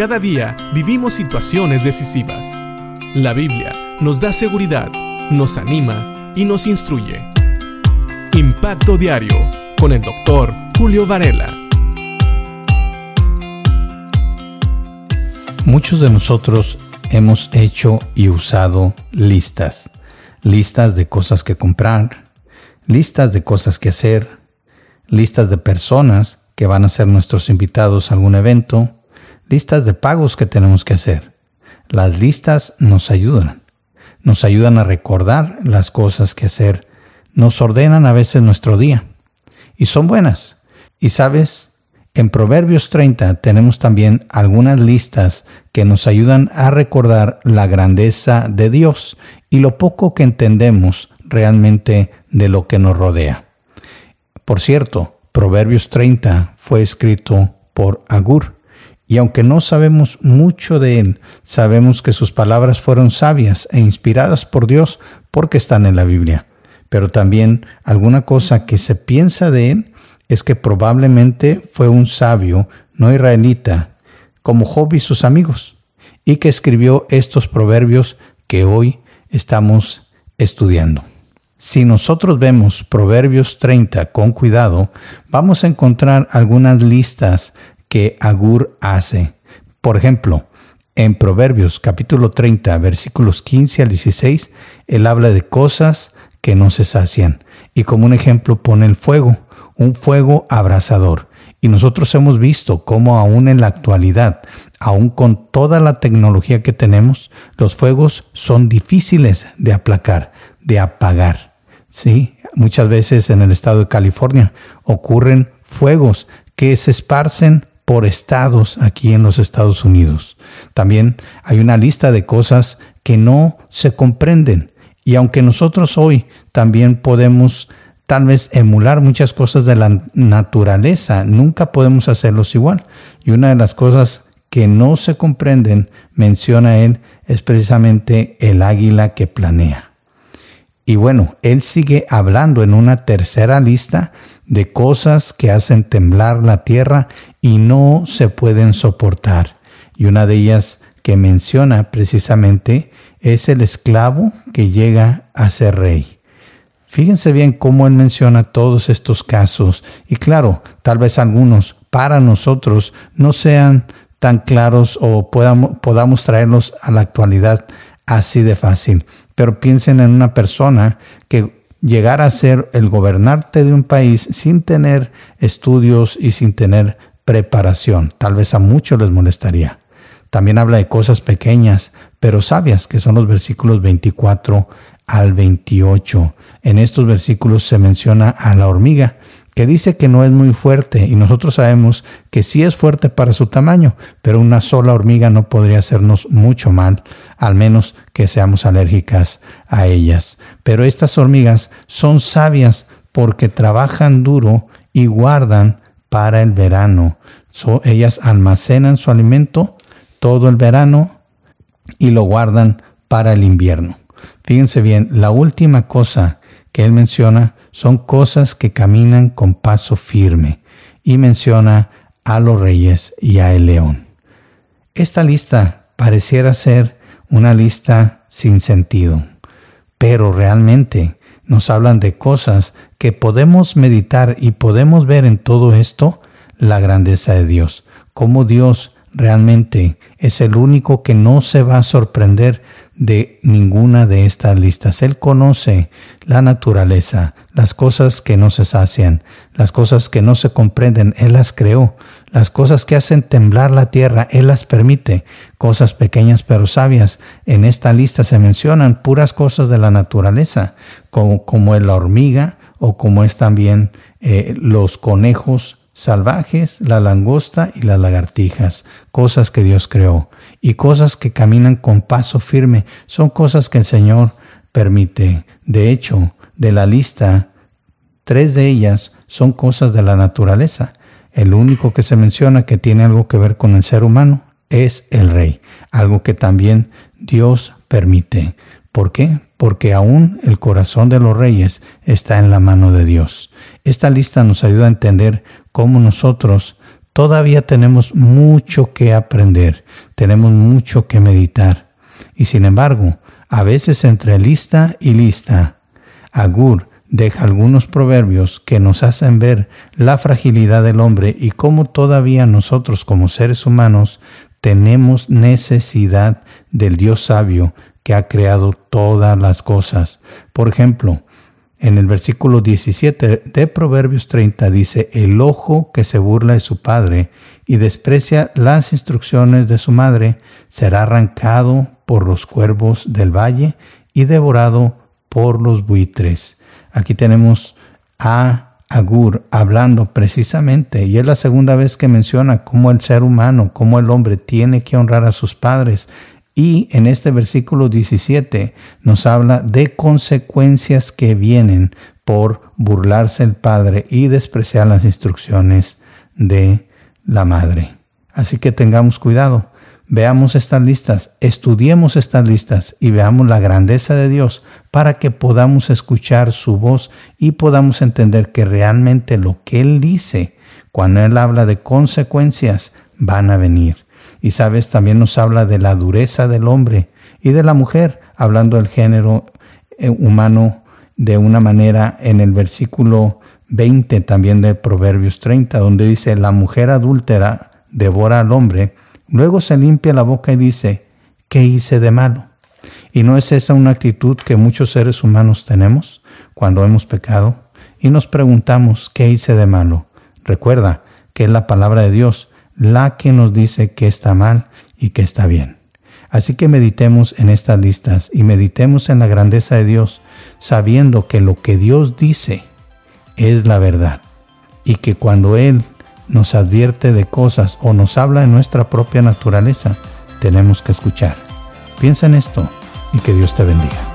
Cada día vivimos situaciones decisivas. La Biblia nos da seguridad, nos anima y nos instruye. Impacto Diario con el doctor Julio Varela. Muchos de nosotros hemos hecho y usado listas. Listas de cosas que comprar, listas de cosas que hacer, listas de personas que van a ser nuestros invitados a algún evento, listas de pagos que tenemos que hacer. Las listas nos ayudan, nos ayudan a recordar las cosas que hacer, nos ordenan a veces nuestro día y son buenas. Y sabes, en Proverbios 30 tenemos también algunas listas que nos ayudan a recordar la grandeza de Dios y lo poco que entendemos realmente de lo que nos rodea. Por cierto, Proverbios 30 fue escrito por Agur, y aunque no sabemos mucho de él, sabemos que sus palabras fueron sabias e inspiradas por Dios porque están en la Biblia. Pero también alguna cosa que se piensa de él es que probablemente fue un sabio no israelita, como Job y sus amigos, y que escribió estos proverbios que hoy estamos estudiando. Si nosotros vemos Proverbios 30 con cuidado, vamos a encontrar algunas listas que Agur hace. Por ejemplo, en Proverbios capítulo 30, versículos 15 al 16, él habla de cosas que no se sacian. Y como un ejemplo pone el fuego, un fuego abrasador. Y nosotros hemos visto cómo aún en la actualidad, aún con toda la tecnología que tenemos, los fuegos son difíciles de aplacar, de apagar. Sí, muchas veces en el estado de California ocurren fuegos que se esparcen por estados aquí en los Estados Unidos. También hay una lista de cosas que no se comprenden. Y aunque nosotros hoy también podemos tal vez emular muchas cosas de la naturaleza, nunca podemos hacerlos igual. Y una de las cosas que no se comprenden, menciona él, es precisamente el águila que planea. Y bueno, él sigue hablando en una tercera lista de cosas que hacen temblar la tierra y no se pueden soportar. Y una de ellas que menciona precisamente es el esclavo que llega a ser rey. Fíjense bien cómo él menciona todos estos casos y claro, tal vez algunos para nosotros no sean tan claros o podamos, podamos traerlos a la actualidad así de fácil pero piensen en una persona que llegara a ser el gobernante de un país sin tener estudios y sin tener preparación. Tal vez a muchos les molestaría. También habla de cosas pequeñas, pero sabias, que son los versículos 24 al 28. En estos versículos se menciona a la hormiga que dice que no es muy fuerte y nosotros sabemos que sí es fuerte para su tamaño, pero una sola hormiga no podría hacernos mucho mal, al menos que seamos alérgicas a ellas. Pero estas hormigas son sabias porque trabajan duro y guardan para el verano. ellas almacenan su alimento todo el verano y lo guardan para el invierno. Fíjense bien, la última cosa que él menciona son cosas que caminan con paso firme y menciona a los reyes y a el león. Esta lista pareciera ser una lista sin sentido, pero realmente nos hablan de cosas que podemos meditar y podemos ver en todo esto la grandeza de Dios, cómo Dios realmente es el único que no se va a sorprender de ninguna de estas listas. Él conoce la naturaleza, las cosas que no se sacian, las cosas que no se comprenden, Él las creó, las cosas que hacen temblar la tierra, Él las permite, cosas pequeñas pero sabias. En esta lista se mencionan puras cosas de la naturaleza, como, como es la hormiga o como es también eh, los conejos, salvajes, la langosta y las lagartijas, cosas que Dios creó, y cosas que caminan con paso firme, son cosas que el Señor permite. De hecho, de la lista, tres de ellas son cosas de la naturaleza. El único que se menciona que tiene algo que ver con el ser humano es el rey, algo que también Dios permite. ¿Por qué? Porque aún el corazón de los reyes está en la mano de Dios. Esta lista nos ayuda a entender cómo nosotros Todavía tenemos mucho que aprender, tenemos mucho que meditar. Y sin embargo, a veces entre lista y lista, Agur deja algunos proverbios que nos hacen ver la fragilidad del hombre y cómo todavía nosotros como seres humanos tenemos necesidad del Dios sabio que ha creado todas las cosas. Por ejemplo, en el versículo 17 de Proverbios 30 dice, el ojo que se burla de su padre y desprecia las instrucciones de su madre será arrancado por los cuervos del valle y devorado por los buitres. Aquí tenemos a Agur hablando precisamente, y es la segunda vez que menciona cómo el ser humano, cómo el hombre tiene que honrar a sus padres. Y en este versículo 17 nos habla de consecuencias que vienen por burlarse el padre y despreciar las instrucciones de la madre. Así que tengamos cuidado. Veamos estas listas, estudiemos estas listas y veamos la grandeza de Dios para que podamos escuchar su voz y podamos entender que realmente lo que Él dice, cuando Él habla de consecuencias, van a venir. Y sabes, también nos habla de la dureza del hombre y de la mujer, hablando del género eh, humano de una manera en el versículo 20 también de Proverbios 30, donde dice, la mujer adúltera devora al hombre, Luego se limpia la boca y dice, ¿qué hice de malo? ¿Y no es esa una actitud que muchos seres humanos tenemos cuando hemos pecado? Y nos preguntamos, ¿qué hice de malo? Recuerda que es la palabra de Dios la que nos dice que está mal y que está bien. Así que meditemos en estas listas y meditemos en la grandeza de Dios, sabiendo que lo que Dios dice es la verdad y que cuando Él nos advierte de cosas o nos habla de nuestra propia naturaleza, tenemos que escuchar. Piensa en esto y que Dios te bendiga.